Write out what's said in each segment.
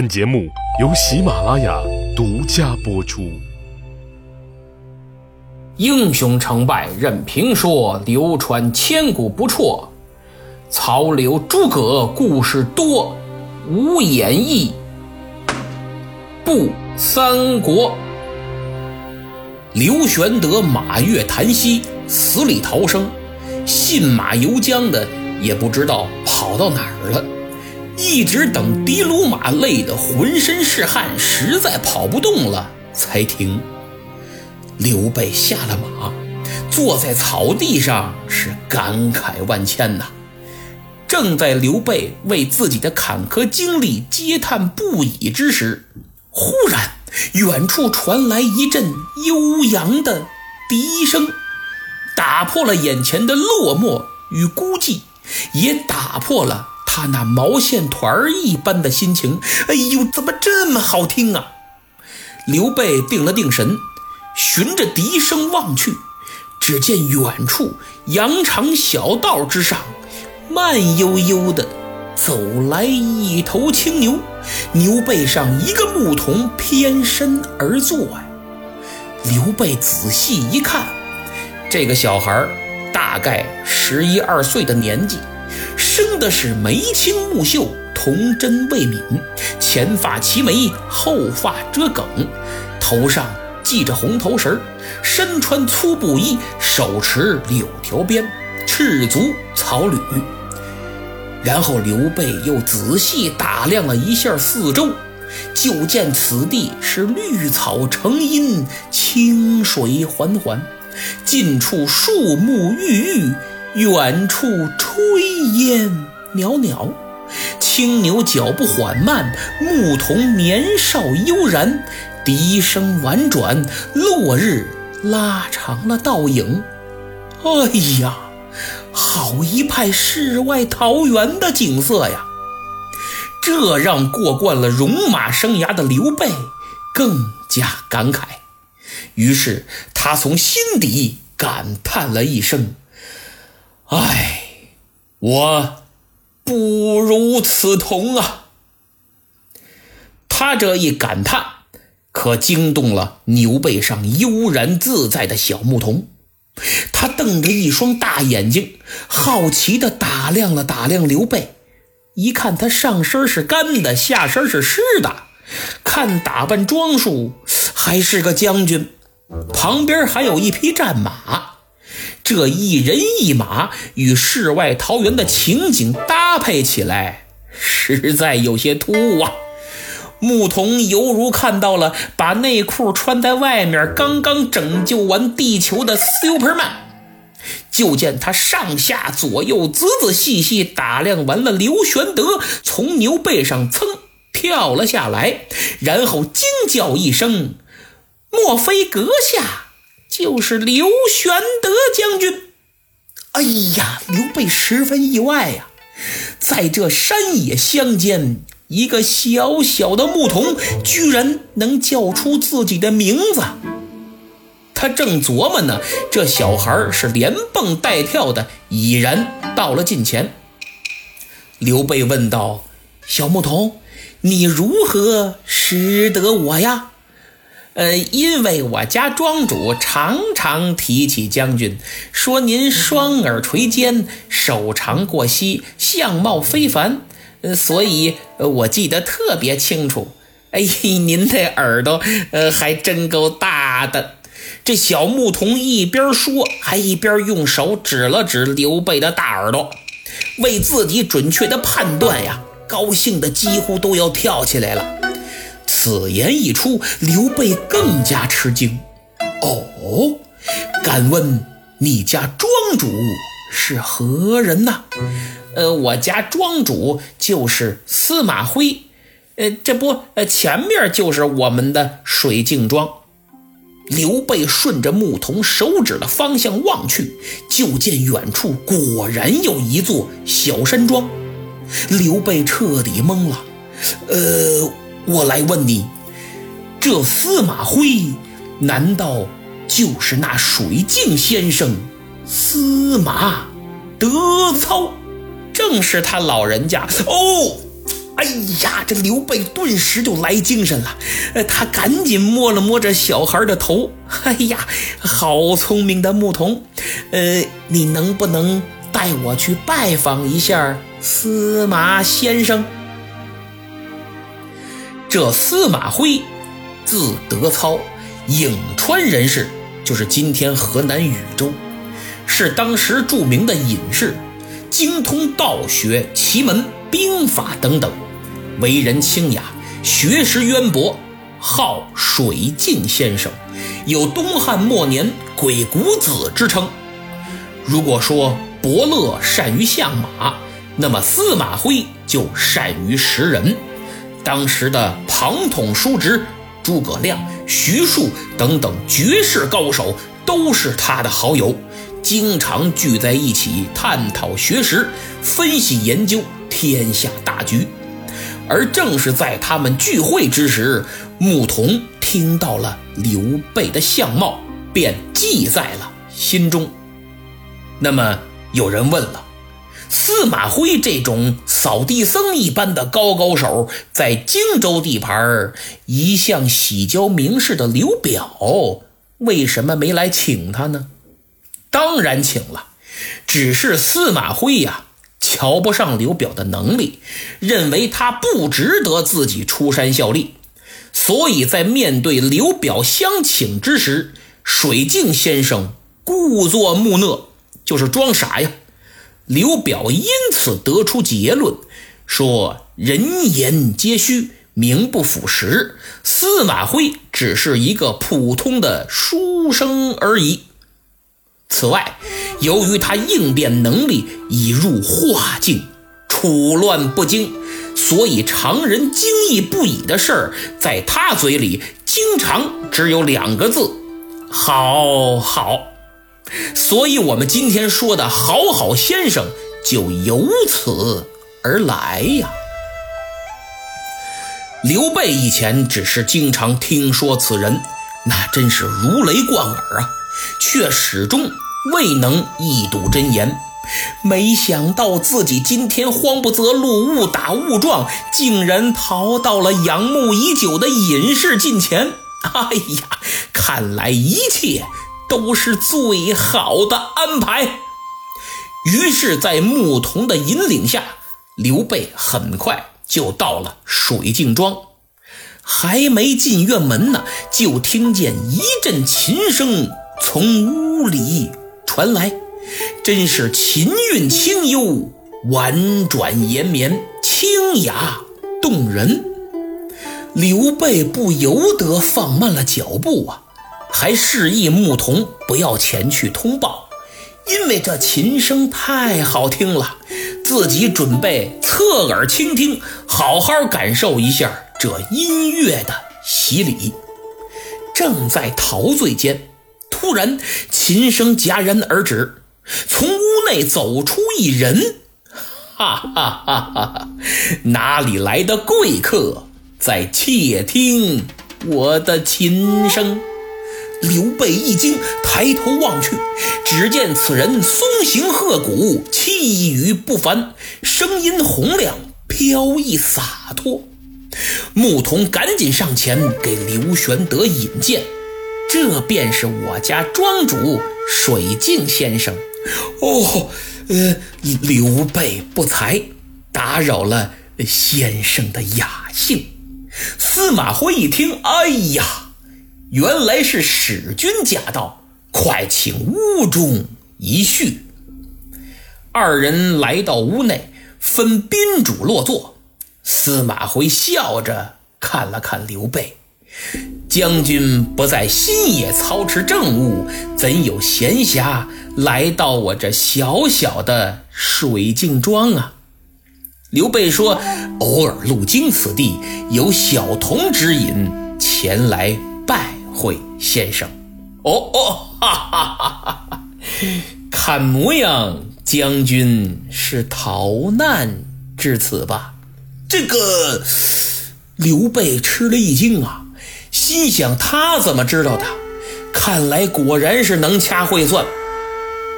本节目由喜马拉雅独家播出。英雄成败任评说，流传千古不辍。曹刘诸葛故事多，无演义不三国。刘玄德、马越、谭溪死里逃生，信马由缰的也不知道跑到哪儿了。一直等的卢马累得浑身是汗，实在跑不动了，才停。刘备下了马，坐在草地上是感慨万千呐。正在刘备为自己的坎坷经历嗟叹不已之时，忽然远处传来一阵悠扬的笛声，打破了眼前的落寞与孤寂，也打破了。他那毛线团儿一般的心情，哎呦，怎么这么好听啊！刘备定了定神，循着笛声望去，只见远处羊肠小道之上，慢悠悠的走来一头青牛，牛背上一个牧童偏身而坐呀。刘备仔细一看，这个小孩大概十一二岁的年纪。生的是眉清目秀，童真未泯，前发齐眉，后发遮梗，头上系着红头绳，身穿粗布衣，手持柳条鞭，赤足草履。然后刘备又仔细打量了一下四周，就见此地是绿草成荫，清水缓缓，近处树木郁郁。远处炊烟袅袅，青牛脚步缓慢，牧童年少悠然，笛声婉转，落日拉长了倒影。哎呀，好一派世外桃源的景色呀！这让过惯了戎马生涯的刘备更加感慨，于是他从心底感叹了一声。唉，我不如此童啊！他这一感叹，可惊动了牛背上悠然自在的小牧童。他瞪着一双大眼睛，好奇地打量了打量刘备。一看他上身是干的，下身是湿的，看打扮装束，还是个将军。旁边还有一匹战马。这一人一马与世外桃源的情景搭配起来，实在有些突兀啊！牧童犹如看到了把内裤穿在外面，刚刚拯救完地球的 Superman。就见他上下左右仔仔细细打量完了刘玄德，从牛背上噌跳了下来，然后惊叫一声：“莫非阁下？”就是刘玄德将军。哎呀，刘备十分意外呀，在这山野乡间，一个小小的牧童居然能叫出自己的名字。他正琢磨呢，这小孩是连蹦带跳的，已然到了近前。刘备问道：“小牧童，你如何识得我呀？”呃，因为我家庄主常常提起将军，说您双耳垂肩，手长过膝，相貌非凡，呃，所以我记得特别清楚。哎，您的耳朵，呃，还真够大的。这小牧童一边说，还一边用手指了指刘备的大耳朵，为自己准确的判断呀，高兴的几乎都要跳起来了。此言一出，刘备更加吃惊。哦，敢问你家庄主是何人呐？呃，我家庄主就是司马徽。呃，这不，呃，前面就是我们的水镜庄。刘备顺着牧童手指的方向望去，就见远处果然有一座小山庄。刘备彻底懵了。呃。我来问你，这司马徽难道就是那水镜先生司马德操？正是他老人家哦！哎呀，这刘备顿时就来精神了，呃，他赶紧摸了摸这小孩的头。哎呀，好聪明的牧童，呃，你能不能带我去拜访一下司马先生？这司马徽，字德操，颍川人士，就是今天河南禹州，是当时著名的隐士，精通道学、奇门、兵法等等。为人清雅，学识渊博，号水镜先生，有东汉末年鬼谷子之称。如果说伯乐善于相马，那么司马徽就善于识人。当时的庞统、叔侄、诸葛亮、徐庶等等绝世高手都是他的好友，经常聚在一起探讨学识，分析研究天下大局。而正是在他们聚会之时，牧童听到了刘备的相貌，便记在了心中。那么有人问了：司马徽这种扫地僧一般的高高手，在荆州地盘一向喜交名士的刘表，为什么没来请他呢？当然请了，只是司马徽呀。瞧不上刘表的能力，认为他不值得自己出山效力，所以在面对刘表相请之时，水镜先生故作木讷，就是装傻呀。刘表因此得出结论，说人言皆虚，名不副实，司马徽只是一个普通的书生而已。此外，由于他应变能力已入化境，处乱不惊，所以常人惊异不已的事儿，在他嘴里经常只有两个字：好好。所以，我们今天说的好好先生就由此而来呀。刘备以前只是经常听说此人，那真是如雷贯耳啊。却始终未能一睹真言，没想到自己今天慌不择路、误打误撞，竟然逃到了仰慕已久的隐士近前。哎呀，看来一切都是最好的安排。于是，在牧童的引领下，刘备很快就到了水镜庄，还没进院门呢，就听见一阵琴声。从屋里传来，真是琴韵清幽，婉转延绵，清雅动人。刘备不由得放慢了脚步啊，还示意牧童不要前去通报，因为这琴声太好听了，自己准备侧耳倾听，好好感受一下这音乐的洗礼。正在陶醉间。突然，琴声戛然而止，从屋内走出一人。哈哈哈哈！哪里来的贵客在窃听我的琴声？刘备一惊，抬头望去，只见此人松形鹤骨，气宇不凡，声音洪亮，飘逸洒脱。牧童赶紧上前给刘玄德引荐。这便是我家庄主水镜先生。哦，呃，刘备不才，打扰了先生的雅兴。司马徽一听，哎呀，原来是使君驾到，快请屋中一叙。二人来到屋内，分宾主落座。司马徽笑着看了看刘备。将军不在新野操持政务，怎有闲暇来到我这小小的水镜庄啊？刘备说：“偶尔路经此地，有小童指引，前来拜会先生。”哦哦，哈哈哈哈！看模样，将军是逃难至此吧？这个刘备吃了一惊啊！心想：他怎么知道的？看来果然是能掐会算。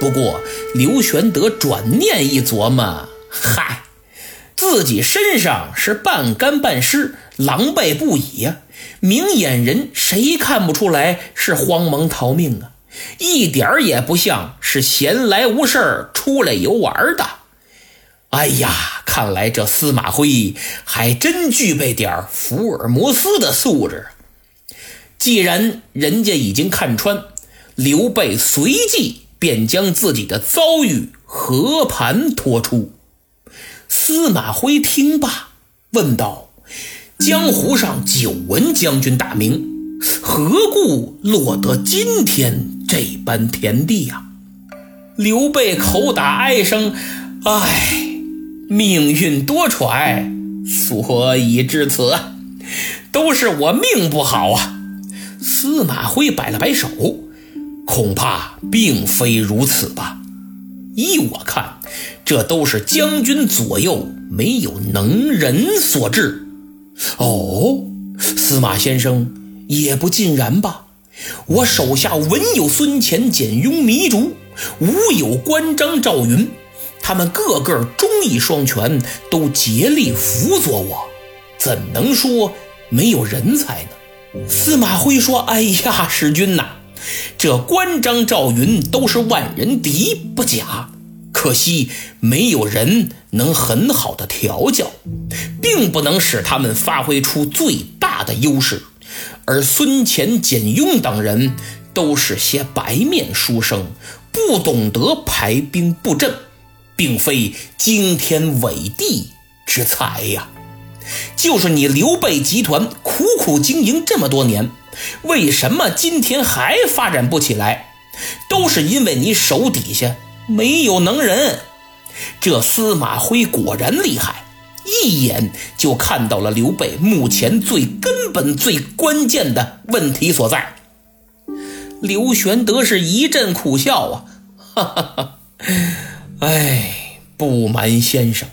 不过刘玄德转念一琢磨，嗨，自己身上是半干半湿，狼狈不已呀。明眼人谁看不出来是慌忙逃命啊？一点儿也不像是闲来无事出来游玩的。哎呀，看来这司马徽还真具备点福尔摩斯的素质。既然人家已经看穿，刘备随即便将自己的遭遇和盘托出。司马徽听罢，问道：“江湖上久闻将军大名，何故落得今天这般田地呀？”刘备口打哀声：“唉，命运多舛，所以至此，都是我命不好啊。”司马徽摆了摆手：“恐怕并非如此吧。”依我看，这都是将军左右没有能人所致。哦，司马先生也不尽然吧？我手下文有孙乾、简雍、糜竺，武有关张、赵云，他们个个忠义双全，都竭力辅佐我，怎能说没有人才呢？司马徽说：“哎呀，使君呐！”这关张赵云都是万人敌不假，可惜没有人能很好的调教，并不能使他们发挥出最大的优势。而孙乾、简雍等人都是些白面书生，不懂得排兵布阵，并非惊天伟地之才呀。就是你刘备集团苦苦经营这么多年。为什么今天还发展不起来？都是因为你手底下没有能人。这司马徽果然厉害，一眼就看到了刘备目前最根本、最关键的问题所在。刘玄德是一阵苦笑啊，哈哈哈！哎，不瞒先生，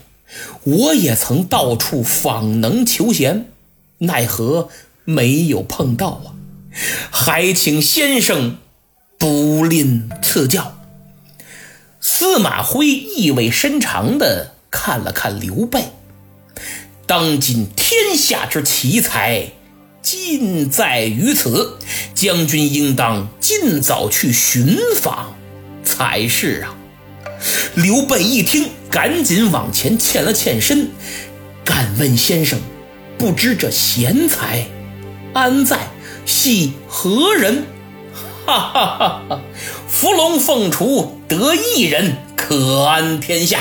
我也曾到处访能求贤，奈何没有碰到啊。还请先生不吝赐教。司马徽意味深长地看了看刘备，当今天下之奇才，尽在于此。将军应当尽早去寻访才是啊！刘备一听，赶紧往前欠了欠身，敢问先生，不知这贤才安在？系何人？哈哈哈哈！伏龙凤雏得一人，可安天下。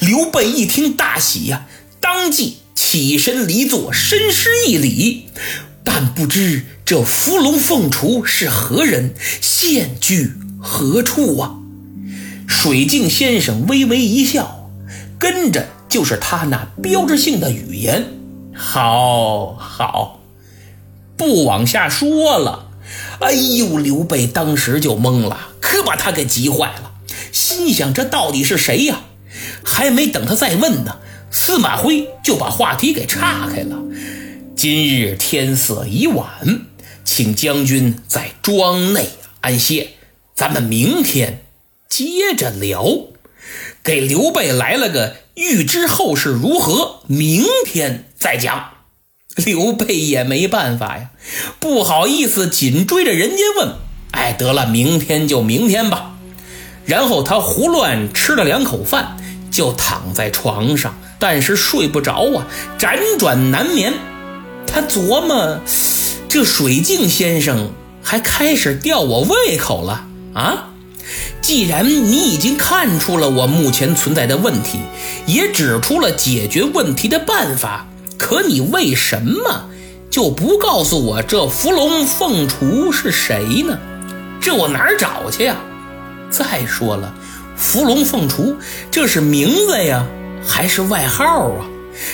刘备一听大喜呀，当即起身离座，深施一礼。但不知这伏龙凤雏是何人，现居何处啊？水镜先生微微一笑，跟着就是他那标志性的语言：“好好。”不往下说了，哎呦，刘备当时就懵了，可把他给急坏了，心想这到底是谁呀？还没等他再问呢，司马徽就把话题给岔开了。今日天色已晚，请将军在庄内安歇，咱们明天接着聊。给刘备来了个预知后事如何，明天再讲。刘备也没办法呀，不好意思，紧追着人家问：“哎，得了，明天就明天吧。”然后他胡乱吃了两口饭，就躺在床上，但是睡不着啊，辗转难眠。他琢磨：这水镜先生还开始吊我胃口了啊！既然你已经看出了我目前存在的问题，也指出了解决问题的办法。可你为什么就不告诉我这伏龙凤雏是谁呢？这我哪儿找去呀？再说了，伏龙凤雏这是名字呀，还是外号啊？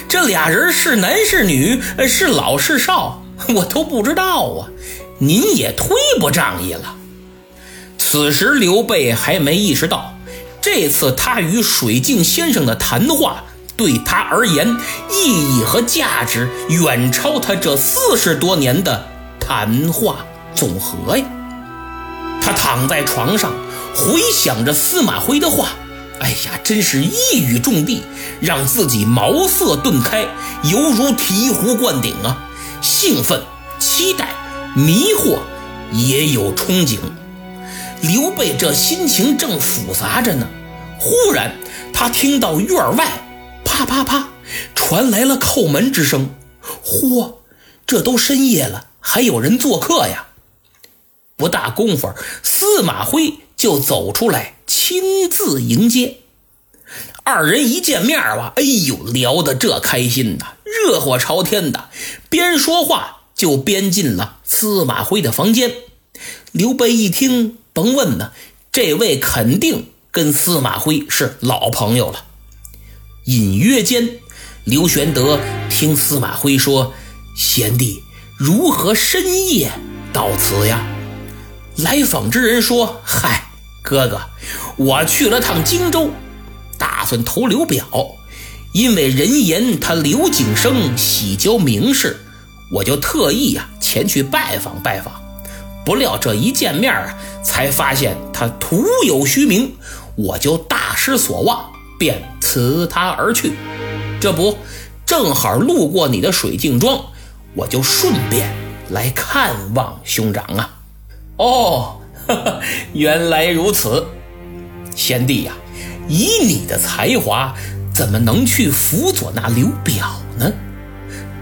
这俩人是男是女，是老是少，我都不知道啊。您也忒不仗义了。此时刘备还没意识到，这次他与水镜先生的谈话。对他而言，意义和价值远超他这四十多年的谈话总和呀！躺在床上，回想着司马徽的话，哎呀，真是一语中的，让自己茅塞顿开，犹如醍醐灌顶啊！兴奋、期待、迷惑，也有憧憬。刘备这心情正复杂着呢，忽然他听到院外啪啪啪传来了叩门之声。嚯，这都深夜了，还有人做客呀！不大功夫，司马徽就走出来，亲自迎接。二人一见面啊，哎呦，聊得这开心呐，热火朝天的，边说话就边进了司马徽的房间。刘备一听，甭问呢，这位肯定跟司马徽是老朋友了。隐约间，刘玄德听司马徽说：“贤弟如何深夜到此呀？”来访之人说：“嗨，哥哥，我去了趟荆州，打算投刘表。因为人言他刘景升喜交名士，我就特意呀前去拜访拜访。不料这一见面啊，才发现他徒有虚名，我就大失所望，便辞他而去。这不，正好路过你的水镜庄，我就顺便来看望兄长啊。”哦，原来如此，贤弟呀，以你的才华，怎么能去辅佐那刘表呢？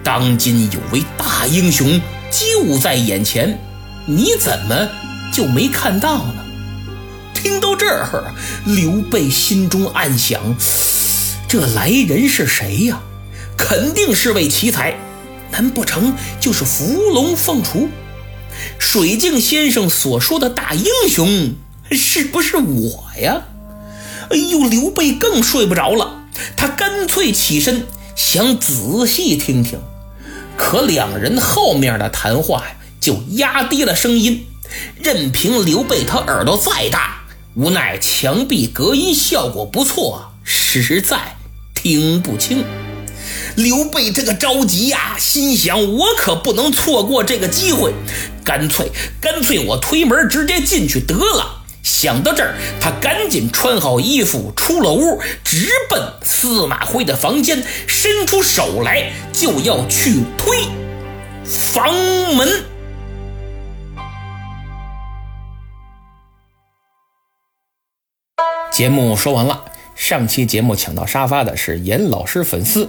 当今有位大英雄就在眼前，你怎么就没看到呢？听到这儿，刘备心中暗想：这来人是谁呀？肯定是位奇才，难不成就是伏龙凤雏？水镜先生所说的大英雄，是不是我呀？哎呦，刘备更睡不着了，他干脆起身想仔细听听，可两人后面的谈话呀，就压低了声音，任凭刘备他耳朵再大，无奈墙壁隔音效果不错，实在听不清。刘备这个着急呀，心想我可不能错过这个机会，干脆干脆我推门直接进去得了。想到这儿，他赶紧穿好衣服出了屋，直奔司马徽的房间，伸出手来就要去推房门。节目说完了，上期节目抢到沙发的是严老师粉丝。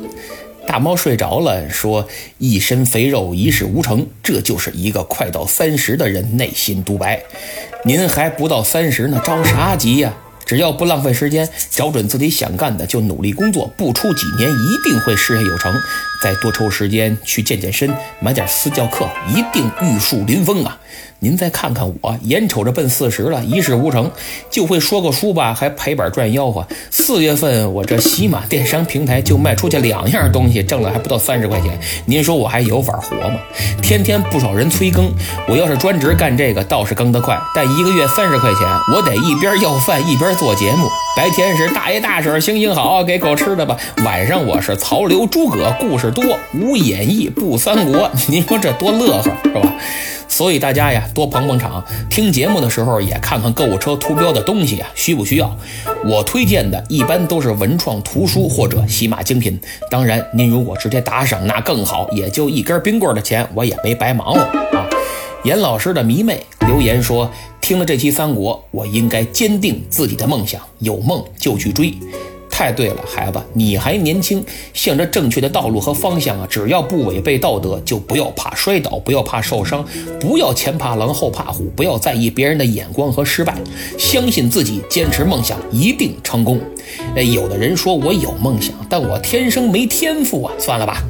大猫睡着了，说：“一身肥肉，一事无成，这就是一个快到三十的人内心独白。您还不到三十呢，着啥急呀？只要不浪费时间，找准自己想干的，就努力工作，不出几年，一定会事业有成。再多抽时间去健健身，买点私教课，一定玉树临风啊！”您再看看我，眼瞅着奔四十了，一事无成，就会说个书吧，还赔本赚吆喝。四月份我这喜马电商平台就卖出去两样东西，挣了还不到三十块钱。您说我还有法活吗？天天不少人催更，我要是专职干这个，倒是更得快，但一个月三十块钱，我得一边要饭一边做节目。白天是大爷大婶行行好，给口吃的吧。晚上我是曹刘诸葛，故事多，无演义不三国。您说这多乐呵是吧？所以大家呀，多捧捧场，听节目的时候也看看购物车图标的东西啊，需不需要？我推荐的一般都是文创图书或者喜马精品。当然，您如果直接打赏那更好，也就一根冰棍的钱，我也没白忙活啊。严老师的迷妹留言说，听了这期三国，我应该坚定自己的梦想，有梦就去追。太对了，孩子，你还年轻，向着正确的道路和方向啊！只要不违背道德，就不要怕摔倒，不要怕受伤，不要前怕狼后怕虎，不要在意别人的眼光和失败，相信自己，坚持梦想，一定成功。哎，有的人说我有梦想，但我天生没天赋啊！算了吧，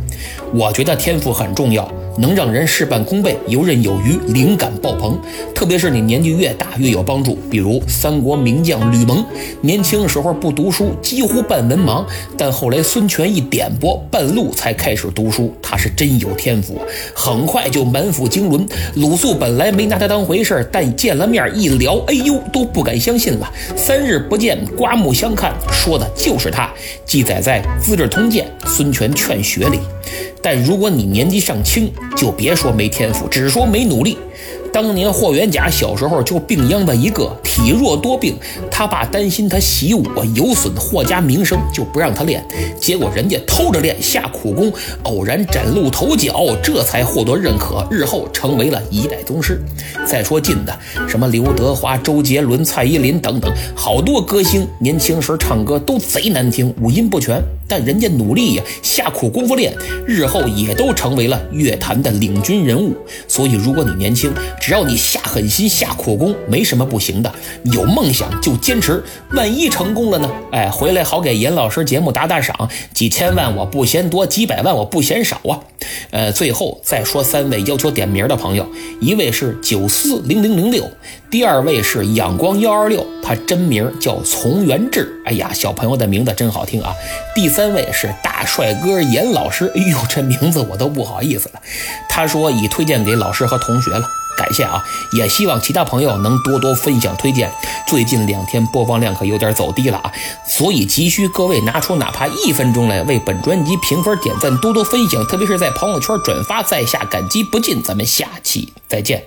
我觉得天赋很重要。能让人事半功倍、游刃有余、灵感爆棚，特别是你年纪越大越有帮助。比如三国名将吕蒙，年轻时候不读书，几乎半文盲，但后来孙权一点拨，半路才开始读书。他是真有天赋，很快就满腹经纶。鲁肃本来没拿他当回事，但见了面一聊，哎呦，都不敢相信了。三日不见，刮目相看，说的就是他。记载在《资治通鉴》孙权劝学里。但如果你年纪尚轻，就别说没天赋，只说没努力。当年霍元甲小时候就病秧的一个，体弱多病，他爸担心他习武有损霍家名声，就不让他练。结果人家偷着练，下苦功，偶然崭露头角，这才获得认可，日后成为了一代宗师。再说近的，什么刘德华、周杰伦、蔡依林等等，好多歌星年轻时唱歌都贼难听，五音不全。但人家努力呀，下苦功夫练，日后也都成为了乐坛的领军人物。所以，如果你年轻，只要你下狠心、下苦功，没什么不行的。有梦想就坚持，万一成功了呢？哎，回来好给严老师节目打打赏，几千万我不嫌多，几百万我不嫌少啊。呃，最后再说三位要求点名的朋友，一位是九四零零零六，第二位是仰光幺二六，他真名叫从元志。哎呀，小朋友的名字真好听啊。第三位是大帅哥严老师，哎呦，这名字我都不好意思了。他说已推荐给老师和同学了，感谢啊！也希望其他朋友能多多分享推荐。最近两天播放量可有点走低了啊，所以急需各位拿出哪怕一分钟来为本专辑评分、点赞、多多分享，特别是在朋友圈转发，在下感激不尽。咱们下期再见。